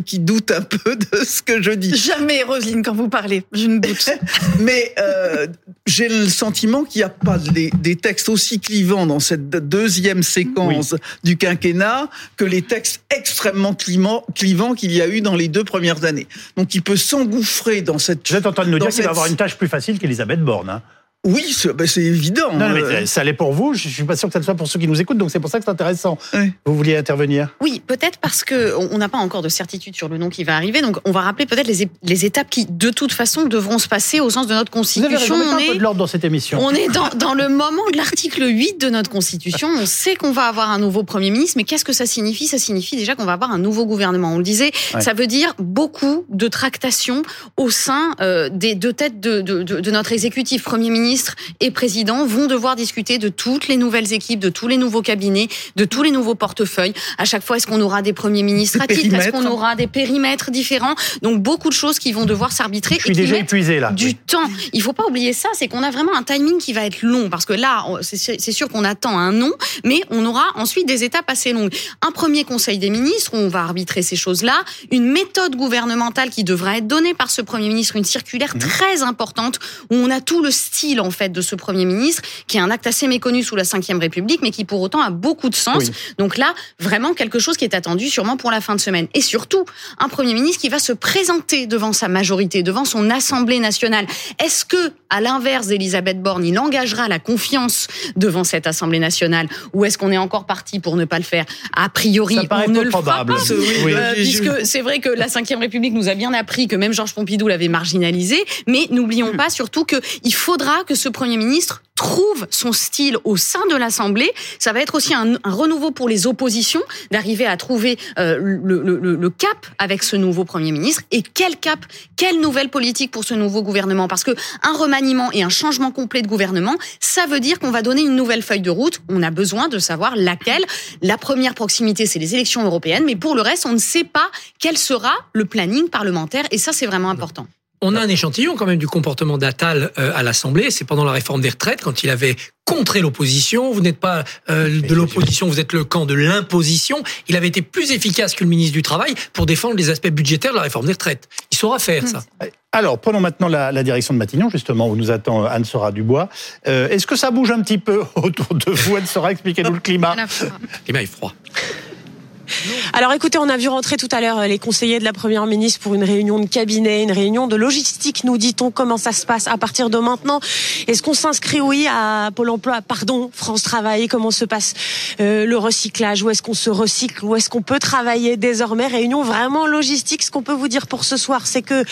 qui, doute un peu de ce que je dis. Jamais, Roselyne, quand vous parlez, je ne doute. Mais euh, j'ai le sentiment qu'il n'y a pas des, des, textes aussi clivants dans cette deuxième séquence du quinquennat que les textes extrêmement clivants qu'il y a eu dans les deux premières années. Donc il peut s'engouffrer dans cette... Vous êtes en train de nous dire qu'il va avoir une tâche plus facile qu'Elisabeth Borne. Hein oui, ben, c'est évident. Non, mais euh. ça allait pour vous. Je suis pas sûr que ça le soit pour ceux qui nous écoutent, donc c'est pour ça que c'est intéressant. Vous vouliez intervenir? Oui, peut-être parce que on n'a pas encore de certitude sur le nom qui va arriver. Donc, on va rappeler peut-être les, les, étapes qui, de toute façon, devront se passer au sens de notre constitution. Vous avez on est, un peu de l'ordre dans cette émission. On est dans, dans le moment de l'article 8 de notre constitution. On sait qu'on va avoir un nouveau premier ministre, mais qu'est-ce que ça signifie? Ça signifie déjà qu'on va avoir un nouveau gouvernement. On le disait, ça veut dire beaucoup de tractations au sein euh, des deux têtes de, de, de, de notre exécutif, premier ministre et président vont devoir discuter de toutes les nouvelles équipes, de tous les nouveaux cabinets, de tous les nouveaux portefeuilles. À chaque fois, est-ce qu'on aura des premiers ministres? À titre Est-ce qu'on aura des périmètres différents? Donc beaucoup de choses qui vont devoir s'arbitrer. Je suis déjà épuisé là. Du temps. Il faut pas oublier ça, c'est qu'on a vraiment un timing qui va être long parce que là, c'est sûr qu'on attend un nom, mais on aura ensuite des étapes assez longues. Un premier conseil des ministres où on va arbitrer ces choses-là, une méthode gouvernementale qui devra être donnée par ce premier ministre, une circulaire mmh. très importante où on a tout le style style en fait de ce Premier ministre, qui est un acte assez méconnu sous la Ve République, mais qui pour autant a beaucoup de sens. Donc là, vraiment quelque chose qui est attendu sûrement pour la fin de semaine. Et surtout, un Premier ministre qui va se présenter devant sa majorité, devant son Assemblée nationale. Est-ce que, à l'inverse d'Elisabeth Borne, il engagera la confiance devant cette Assemblée nationale, ou est-ce qu'on est encore parti pour ne pas le faire? A priori, on ne le fera pas, euh, puisque c'est vrai que la Ve République nous a bien appris que même Georges Pompidou l'avait marginalisé, mais n'oublions pas surtout qu'il faudra que ce Premier ministre trouve son style au sein de l'Assemblée. Ça va être aussi un, renouveau pour les oppositions d'arriver à trouver euh, le, cap avec ce nouveau Premier ministre. Et quel cap, quelle nouvelle politique pour ce nouveau gouvernement? Parce que un remaniement et un changement complet de gouvernement, ça veut dire qu'on va donner une nouvelle feuille de route. On a besoin de savoir laquelle. La première proximité, c'est les élections européennes, mais pour le reste, on ne sait pas quel sera le planning parlementaire. Et ça, c'est vraiment important. On a un échantillon quand même du comportement d'Attal euh, à l'Assemblée. C'est pendant la réforme des retraites, quand il avait contré l'opposition. Vous n'êtes pas euh, de l'opposition, vous êtes le camp de l'imposition. Il avait été plus efficace que le ministre du Travail pour défendre les aspects budgétaires de la réforme des retraites. Il saura faire ça. Alors, prenons maintenant la, direction de Matignon, justement, où nous attend Anne-Sora Dubois. Euh, est-ce que ça bouge un petit peu autour de vous, Anne-Sora? Expliquez-nous le climat. Le climat est froid. Alors écoutez, on a vu rentrer tout à l'heure euh, les conseillers de la Première ministre pour une réunion de cabinet, une réunion de logistique, nous dit-on, comment ça se passe à partir de maintenant? Est-ce qu'on s'inscrit, oui, à Pôle emploi, pardon, France Travail, comment se passe euh, le recyclage, où est-ce qu'on se recycle, où est-ce qu'on peut travailler désormais, réunion vraiment logistique. Ce qu'on peut vous dire pour ce soir, c'est que,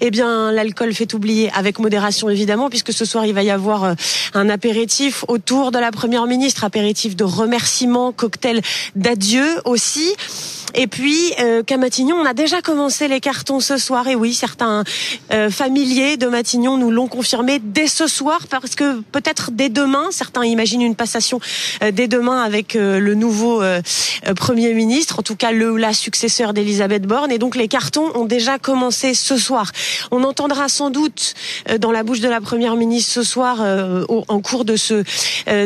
eh bien, l'alcool fait oublier, avec modération évidemment, puisque ce soir, il va y avoir euh, un apéritif autour de la Première ministre, apéritif de remerciement, cocktail d'adieu aussi et puis, euh, qu'à Matignon, on a déjà commencé les cartons ce soir. Et oui, certains euh, familiers de Matignon nous l'ont confirmé dès ce soir, parce que peut-être dès demain, certains imaginent une passation euh, dès demain avec le nouveau Premier ministre, en tout cas le la successeur d'Elisabeth Borne. Et donc, les cartons ont déjà commencé ce soir. On entendra sans doute dans la bouche de la Première ministre ce soir, en cours de, ce,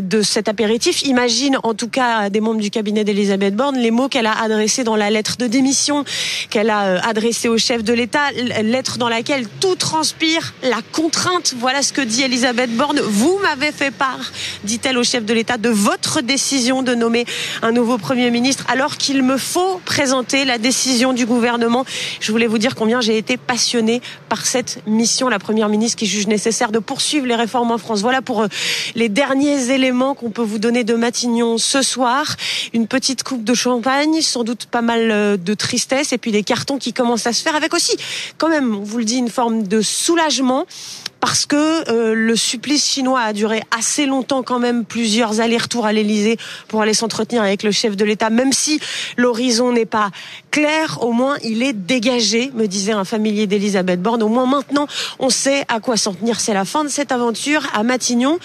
de cet apéritif, imagine en tout cas des membres du cabinet d'Elisabeth Borne, les mots qu'elle a adressés dans la lettre de démission qu'elle a euh, adressée au chef de l'État, lettre dans laquelle tout transpire la contrainte. Voilà ce que dit Elisabeth Borne. Vous m'avez fait part, dit-elle au chef de l'État, de votre décision de nommer un nouveau Premier ministre, alors qu'il me faut présenter la décision du gouvernement. Je voulais vous dire combien j'ai été passionnée par cette mission, la Première ministre qui juge nécessaire de poursuivre les réformes en France. Voilà pour euh, les derniers éléments qu'on peut vous donner de Matignon ce soir. Une petite coupe de champagne, sans doute pas mal euh, de tristesse et puis des cartons qui commencent à se faire avec aussi, quand même, on vous le dit, une forme de soulagement parce que euh, le supplice chinois a duré assez longtemps quand même, plusieurs allers-retours à l'Elysée pour aller s'entretenir avec le chef de l'État, même si l'horizon n'est pas clair, au moins il est dégagé, me disait un familier d'Elisabeth Borne. Au moins maintenant, on sait à quoi s'en tenir. C'est la fin de cette aventure à Matignon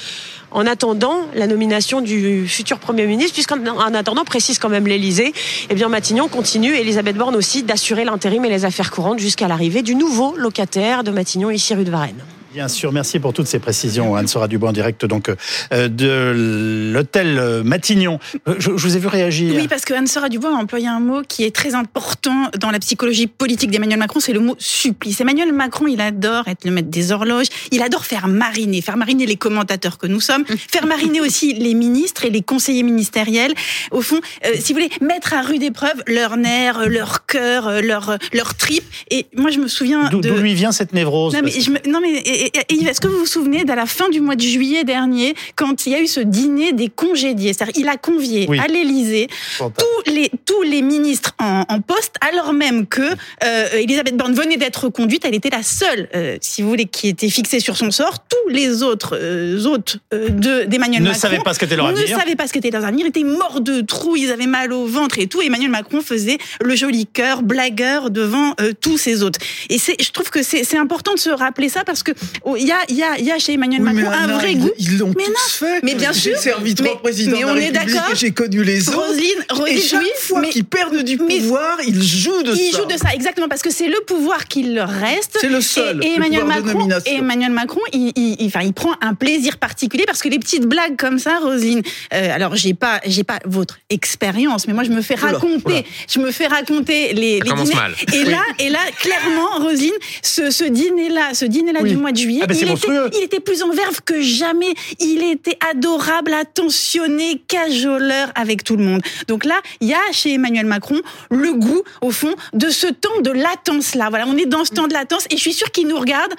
en attendant la nomination du futur Premier ministre, puisqu'en attendant, précise quand même l'Élysée, eh bien Matignon continue, Elisabeth Borne aussi, d'assurer l'intérim et les affaires courantes jusqu'à l'arrivée du nouveau locataire de Matignon, ici rue de Varennes. Bien sûr, merci pour toutes ces précisions. Anne-Sora Dubois en direct donc euh, de l'hôtel euh, Matignon. Euh, je, vous ai vu réagir. Oui, parce que Anne-Sora Dubois a employé un mot qui est très important dans la psychologie politique d'Emmanuel Macron, c'est le mot supplice. Emmanuel Macron, il adore être le maître des horloges, il adore faire mariner, faire mariner les commentateurs que nous sommes, faire mariner aussi les ministres et les conseillers ministériels. Au fond, si vous voulez, mettre à rude épreuve leurs nerfs, leur cœur, leur, leur tripes. Et moi, je me souviens D'où lui vient cette névrose? Non, mais, je non, mais est-ce que vous vous souvenez de la fin du mois de juillet dernier, quand il y a eu ce dîner des congédiés? C'est-à-dire, il a convié à l'Élysée tous les, tous les ministres en, poste, alors même que euh, Elisabeth Borne venait d'être conduite, elle était la seule, euh, si vous voulez, qui était fixée sur son sort. Tous les autres euh, hôtes d'Emmanuel ne Macron savaient pas ce qu'était leur avenir. Ne savaient pas ce qu'était leur avenir, étaient morts de trous, ils avaient mal au ventre et tout. Emmanuel Macron faisait le joli cœur, blagueur devant tous ces autres. Et je trouve que c'est important de se rappeler ça parce que il y, a, y, a, y a chez Emmanuel Macron un vrai goût. Ils l'ont tous fait. Mais bien sûr. J'ai servi trois présidents de la République et j'ai connu les autres. Roselyne, Roselyne et chaque fois qu'ils perdent du pouvoir, ils jouent de ça. Ils jouent de ça, exactement, parce que c'est le pouvoir qui leur reste. C'est le seul. Et, Emmanuel, Macron, et Emmanuel Macron, il, il, enfin, il prend un plaisir particulier parce que les petites blagues comme ça, Roselyne. Euh, alors, j'ai pas, j'ai pas votre expérience, mais moi, je me fais raconter, je me fais raconter les, dîners. Mal. Et là, et là, clairement, Roselyne, ce, ce dîner-là, ce dîner-là du mois de juillet, Ah ben, il, était, monstrueux. il était plus en verve que jamais. Il était adorable, attentionné, cajoleur avec tout le monde. Donc là, il y a chez Emmanuel Macron le goût, au fond, de ce temps de latence-là. Voilà, on est dans ce temps de latence et je suis sûre qu'il nous regarde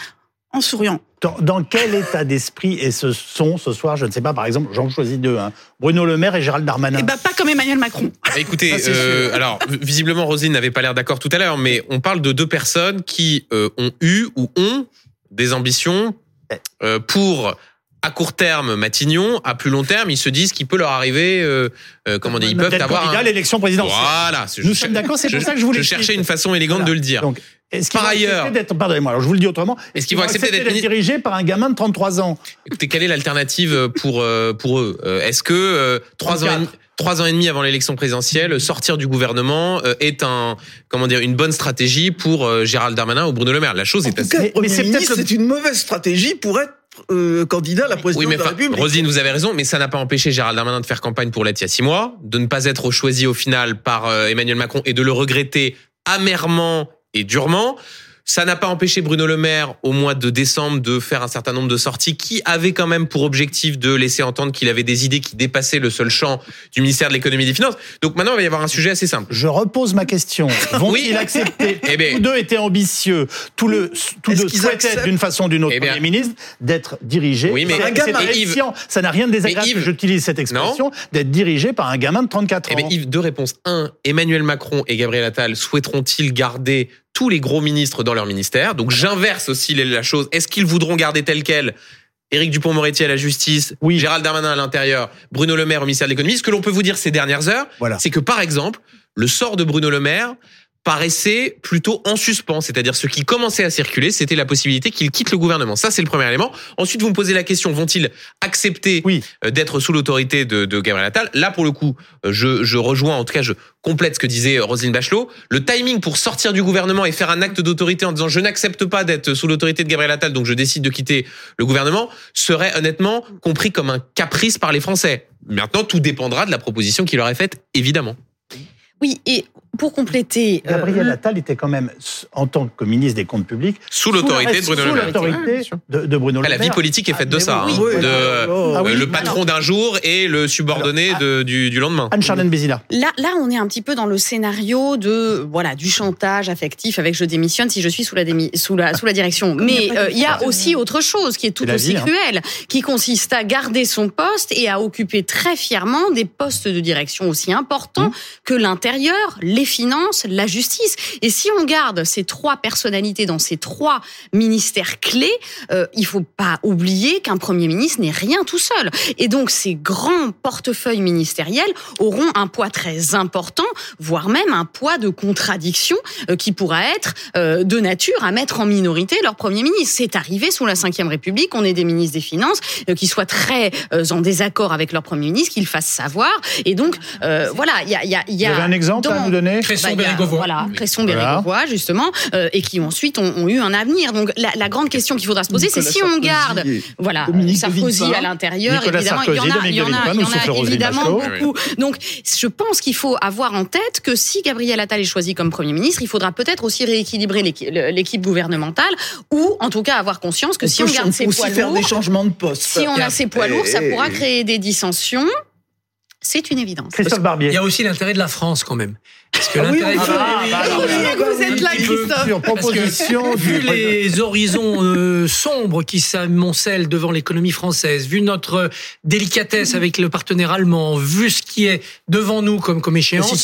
en souriant. Dans, dans quel état d'esprit est ce son ce soir? Je ne sais pas, par exemple, j'en choisis deux. hein. Bruno Le Maire et Gérald Darmanin. Eh ben, pas comme Emmanuel Macron. Bah, Écoutez, euh, alors visiblement Roselyne n'avait pas l'air d'accord tout à l'heure, mais on parle de deux personnes qui euh, ont eu ou ont des ambitions euh, pour à court terme Matignon, à plus long terme, ils se disent qu'il peut leur arriver, euh, euh, comment dire, ils peuvent avoir un... l'élection présidentielle. Voilà, Nous je- sommes d'accord, c'est pour ça que je voulais. Je cherchais une façon élégante Voilà. de le dire. Donc, est-ce qu'ils Par vont accepter ailleurs- d'être- Pardonnez-moi, alors je vous le dis autrement. Est-ce qu'ils vont accepter d'être dirigés par un gamin de 33 ans? Écoutez, quelle est l'alternative pour euh, pour eux? Est-ce que trois ans et demi, trois ans et demi avant l'élection présidentielle, sortir du gouvernement euh, est un comment dire une bonne stratégie pour euh, Gérald Darmanin ou Bruno Le Maire La chose En est tout assez cas, Mais- c'est peut-être c'est une mauvaise stratégie pour être euh, candidat à la présidence Oui, mais de la République. Roselyne, vous avez raison, mais ça n'a pas empêché Gérald Darmanin de faire campagne pour l'être il y a six mois, de ne pas être choisi au final par euh, Emmanuel Macron et de le regretter amèrement et durement. Ça n'a pas empêché Bruno Le Maire au mois de décembre de faire un certain nombre de sorties qui avaient quand même pour objectif de laisser entendre qu'il avait des idées qui dépassaient le seul champ du ministère de l'économie et des finances. Donc maintenant, il va y avoir un sujet assez simple. Je repose ma question. Vont-ils Oui. accepter Eh Tous deux étaient ambitieux. Tous, le, tous deux souhaitaient acceptent d'une façon ou d'une autre, Eh bien- Premier ministre, d'être dirigé. Oui, mais- Un gamin. Yves-. Ça n'a rien de désagréable j'utilise cette expression, d'être dirigé par un gamin de 34 ans. Eh bien, Yves, deux réponses. Un, Emmanuel Macron et Gabriel Attal souhaiteront-ils garder tous les gros ministres dans leur ministère Donc j'inverse aussi la chose. Est-ce qu'ils voudront garder tel quel? Éric Dupont-Moretti à la justice, Oui. Gérald Darmanin à l'intérieur, Bruno Le Maire au ministère de l'économie. Ce que l'on peut vous dire ces dernières heures, Voilà. c'est que par exemple, le sort de Bruno Le Maire paraissait plutôt en suspens, c'est-à-dire ce qui commençait à circuler, c'était la possibilité qu'il quitte le gouvernement. Ça, c'est le premier élément. Ensuite, vous me posez la question, vont-ils accepter Oui. euh, d'être sous l'autorité de, de Gabriel Attal? Là, pour le coup, euh, je, je rejoins, en tout cas, je complète ce que disait euh, Roselyne Bachelot. Le timing pour sortir du gouvernement et faire un acte d'autorité en disant je n'accepte pas d'être sous l'autorité de Gabriel Attal, donc je décide de quitter le gouvernement, serait honnêtement compris comme un caprice par les Français. Maintenant, tout dépendra de la proposition qu'il leur est faite, évidemment. Oui, et pour compléter, euh, Gabriel Attal était quand même, en tant que ministre des Comptes publics, Sous l'autorité de Bruno sous Le Maire. l'autorité de, de Bruno Le La vie politique est faite de Ah, ça, mais hein, oui. de Ah euh, oui. le patron d'un jour et le subordonné Alors, de- du, du lendemain. Anne-Charlène Bézina. Là, là, on est un petit peu dans le scénario de voilà du chantage affectif avec je démissionne si je suis sous la démi- sous la sous la direction. Mais euh, il y a aussi autre chose qui est tout aussi vie, hein. cruelle, qui consiste à garder son poste et à occuper très fièrement des postes de direction aussi importants Mmh. que l'intérieur, les finances, la justice. Et si on garde ces trois personnalités dans ces trois ministères clés, euh, il faut pas oublier qu'un premier ministre n'est rien tout seul. Et donc ces grands portefeuilles ministériels auront un poids très important, voire même un poids de contradiction euh, qui pourra être euh, de nature à mettre en minorité leur premier ministre. C'est arrivé sous la Ve République, on est des ministres des Finances euh, qui soient très en désaccord avec leur premier ministre, qu'ils fassent savoir. Et donc voilà, il y a, y y un exemple à nous donner Cresson, bah, il a. Voilà, Cresson, Voilà. Justement, euh, et qui ensuite ont, ont eu un avenir. Donc la, la grande question qu'il faudra se poser, c'est si on garde, et voilà, Dominique Sarkozy à l'intérieur, évidemment, il y en Sarkozy, a, il y en a, il y en évidemment beaucoup. Donc je pense qu'il faut avoir en tête que si Gabriel Attal est choisi comme Premier ministre, il faudra peut-être aussi rééquilibrer l'équi- l'équipe gouvernementale, ou en tout cas avoir conscience que On si on garde ses aussi poids faire lourds, des changements de poste. si on a ses poids lourds, ça pourra créer des dissensions. C'est une évidence. Christophe Il Barbier. y a aussi l'intérêt de la France quand même. Parce que Ah oui, l'intérêt Ah, bah, vous êtes là. Christophe. Sur Parce que, proposition vu les horizons euh, sombres qui s'amoncellent devant l'économie française, vu notre délicatesse avec le partenaire allemand, vu ce qui est devant nous comme, comme échéance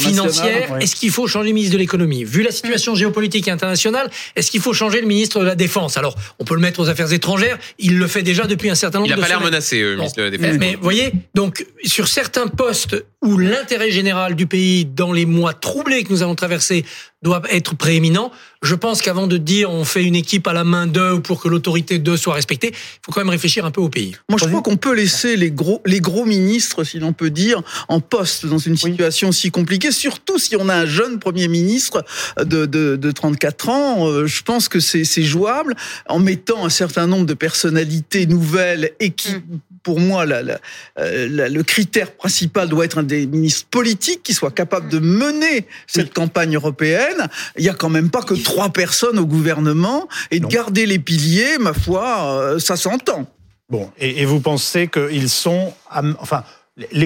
financière, ouais. est-ce qu'il faut changer le ministre de l'économie? Vu la situation géopolitique et internationale, est-ce qu'il faut changer le ministre de la Défense? Alors, on peut le mettre aux affaires étrangères, il le fait déjà depuis un certain nombre Il de a pas l'air menacé, euh, le ministre de la Défense. mais voyez, donc sur certains postes où l'intérêt général du pays dans les mois troublés que nous allons traverser doit être prééminent, je pense qu'avant de dire on fait une équipe à la main d'eux pour que l'autorité d'eux soit respectée, il faut quand même réfléchir un peu au pays. Moi, je crois qu'on peut laisser les gros, les gros ministres, si l'on peut dire, en poste dans une situation si compliquée, surtout si on a un jeune Premier ministre de, de, de 34 ans. Euh, Je pense que c'est c'est jouable. En mettant un certain nombre de personnalités nouvelles et qui, pour moi, la, la- euh, la- le critère principal doit être un des ministres politiques qui soit capable de mener cette campagne européenne il y a quand même pas que trois personnes au gouvernement et de garder les piliers, ma foi, ça s'entend. Bon, et, vous pensez qu'ils sont, enfin,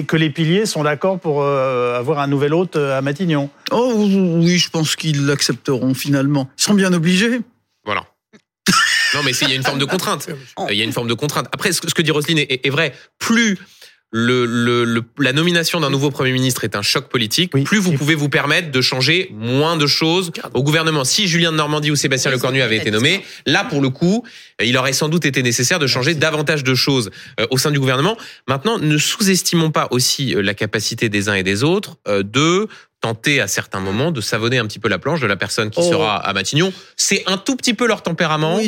que les piliers sont d'accord pour avoir un nouvel hôte à Matignon? Oh oui, je pense qu'ils l'accepteront finalement. Ils sont bien obligés. Non, mais il y a une forme de contrainte. Il y a une forme de contrainte. Après, ce que dit Roselyne est, est vrai. Plus le, le, la nomination d'un nouveau Premier ministre est un choc politique, plus vous pouvez vous permettre de changer moins de choses au gouvernement. Si Julien de Normandie ou Sébastien Lecornu avaient été nommés, là, pour le coup, il aurait sans doute été nécessaire de changer davantage de choses euh, au sein du gouvernement. Maintenant, ne sous-estimons pas aussi euh, la capacité des uns et des autres euh, de tenter à certains moments de savonner un petit peu la planche de la personne qui oh. sera à Matignon. C'est un tout petit peu leur tempérament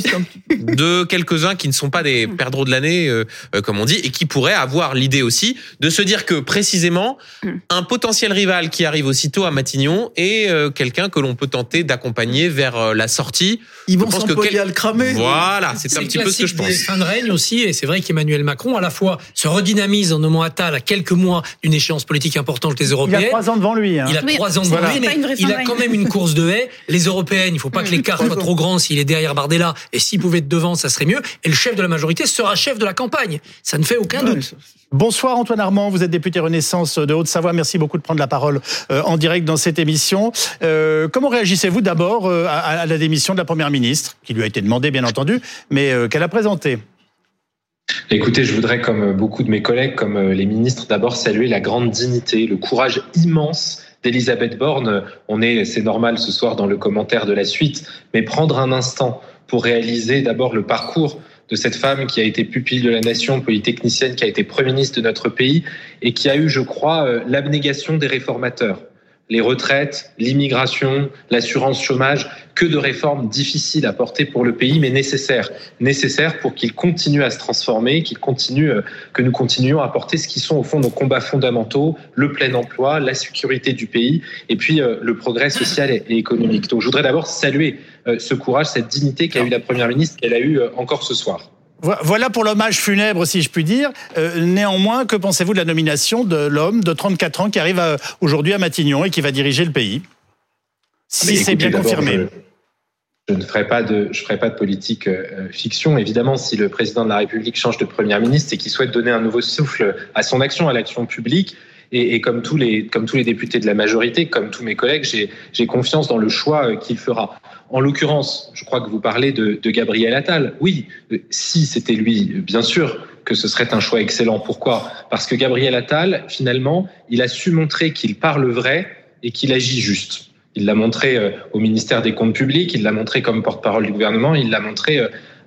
de quelques-uns qui ne sont pas des perdreaux de l'année, euh, euh, comme on dit, et qui pourraient avoir l'idée aussi de se dire que précisément hmm. un potentiel rival qui arrive aussitôt à Matignon est euh, quelqu'un que l'on peut tenter d'accompagner vers la sortie. Ils vont s'employer à le cramer. Voilà, c'est un petit peu ce que je pense. Fin de règne aussi, et c'est vrai qu'Emmanuel Macron à la fois se redynamise en nommant Attal à quelques mois d'une échéance politique importante les Européennes. Il a trois ans devant lui. Hein trois ans de il a quand même une course de haie. Les européennes, il faut pas que l'écart soit trop grand s'il est derrière Bardella. Et s'il pouvait être devant, ça serait mieux. Et le chef de la majorité sera chef de la campagne. Ça ne fait aucun doute. Bonsoir Antoine Armand, vous êtes député Renaissance de Haute-Savoie. Merci beaucoup de prendre la parole euh, en direct dans cette émission. Euh, comment réagissez-vous d'abord euh, à, la démission de la Première ministre, qui lui a été demandée bien entendu, mais qu'elle a présentée? Écoutez, je voudrais, comme beaucoup de mes collègues, comme les ministres, d'abord saluer la grande dignité, le courage immense d'Elisabeth Borne. On est, c'est normal ce soir dans le commentaire de la suite, mais prendre un instant pour réaliser d'abord le parcours de cette femme qui a été pupille de la nation, polytechnicienne, qui a été Premier ministre de notre pays et qui a eu, je crois, euh, l'abnégation des réformateurs les retraites, l'immigration, l'assurance chômage, que de réformes difficiles à porter pour le pays, mais nécessaires. Nécessaires pour qu'il continue à se transformer, qu'il continue, euh, que nous continuions à porter ce qui sont au fond nos combats fondamentaux, le plein emploi, la sécurité du pays, et puis euh, le progrès social et économique. Donc je voudrais d'abord saluer euh, ce courage, cette dignité qu'a eu la Première ministre, qu'elle a eu encore ce soir. Voilà pour l'hommage funèbre, si je puis dire. Euh, néanmoins, que pensez-vous de la nomination de l'homme de 34 ans qui arrive aujourd'hui à Matignon et qui va diriger le pays? Si c'est bien confirmé. Je, ne ferai pas de, je ferai pas de politique euh, fiction. Évidemment, si le président de la République change de première ministre, c'est qu'il souhaite donner un nouveau souffle à son action, à l'action publique. Et, et, comme, tous les, comme tous les députés de la majorité, comme tous mes collègues, j'ai confiance dans le choix euh, qu'il fera. En l'occurrence, je crois que vous parlez de, de Gabriel Attal. Oui, euh, si c'était lui, bien sûr que ce serait un choix excellent. Pourquoi? Parce que Gabriel Attal, finalement, il a su montrer qu'il parle vrai et qu'il agit juste. Il l'a montré euh, au ministère des Comptes publics, il l'a montré comme porte-parole du gouvernement, il l'a montré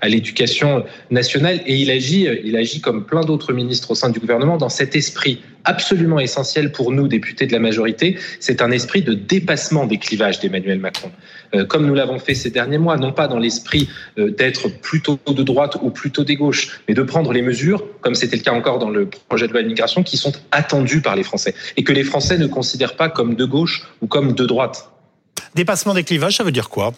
à l'éducation nationale et il agit, il agit comme plein d'autres ministres au sein du gouvernement dans cet esprit absolument essentiel pour nous, députés de la majorité. C'est un esprit de dépassement des clivages d'Emmanuel Macron. Euh, comme nous l'avons fait ces derniers mois, non pas dans l'esprit euh, d'être plutôt de droite ou plutôt des gauches, mais de prendre les mesures, comme c'était le cas encore dans le projet de loi d'immigration, qui sont attendues par les Français et que les Français ne considèrent pas comme de gauche ou comme de droite. Dépassement des clivages, ça veut dire quoi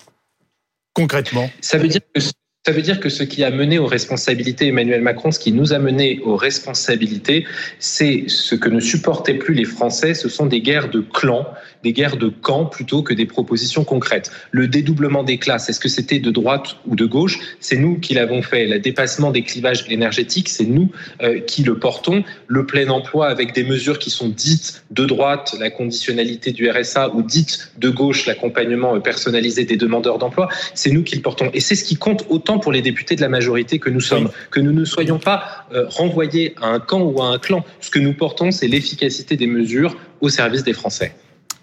concrètement? Ça veut dire que ça veut dire que ce qui a mené aux responsabilités Emmanuel Macron, ce qui nous a mené aux responsabilités, c'est ce que ne supportaient plus les Français, ce sont des guerres de clans, des guerres de camps plutôt que des propositions concrètes. Le dédoublement des classes, est-ce que c'était de droite ou de gauche? C'est nous qui l'avons fait. Le dépassement des clivages énergétiques, c'est nous euh, qui le portons. Le plein emploi avec des mesures qui sont dites de droite, la conditionnalité du RSA, ou dites de gauche, l'accompagnement personnalisé des demandeurs d'emploi, c'est nous qui le portons. Et c'est ce qui compte autant pour les députés de la majorité que nous sommes, que nous ne soyons pas euh, renvoyés à un camp ou à un clan. Ce que nous portons, c'est l'efficacité des mesures au service des Français.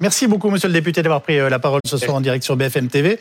Merci beaucoup, monsieur le député, d'avoir pris euh, la parole ce soir en direct sur BFM TV.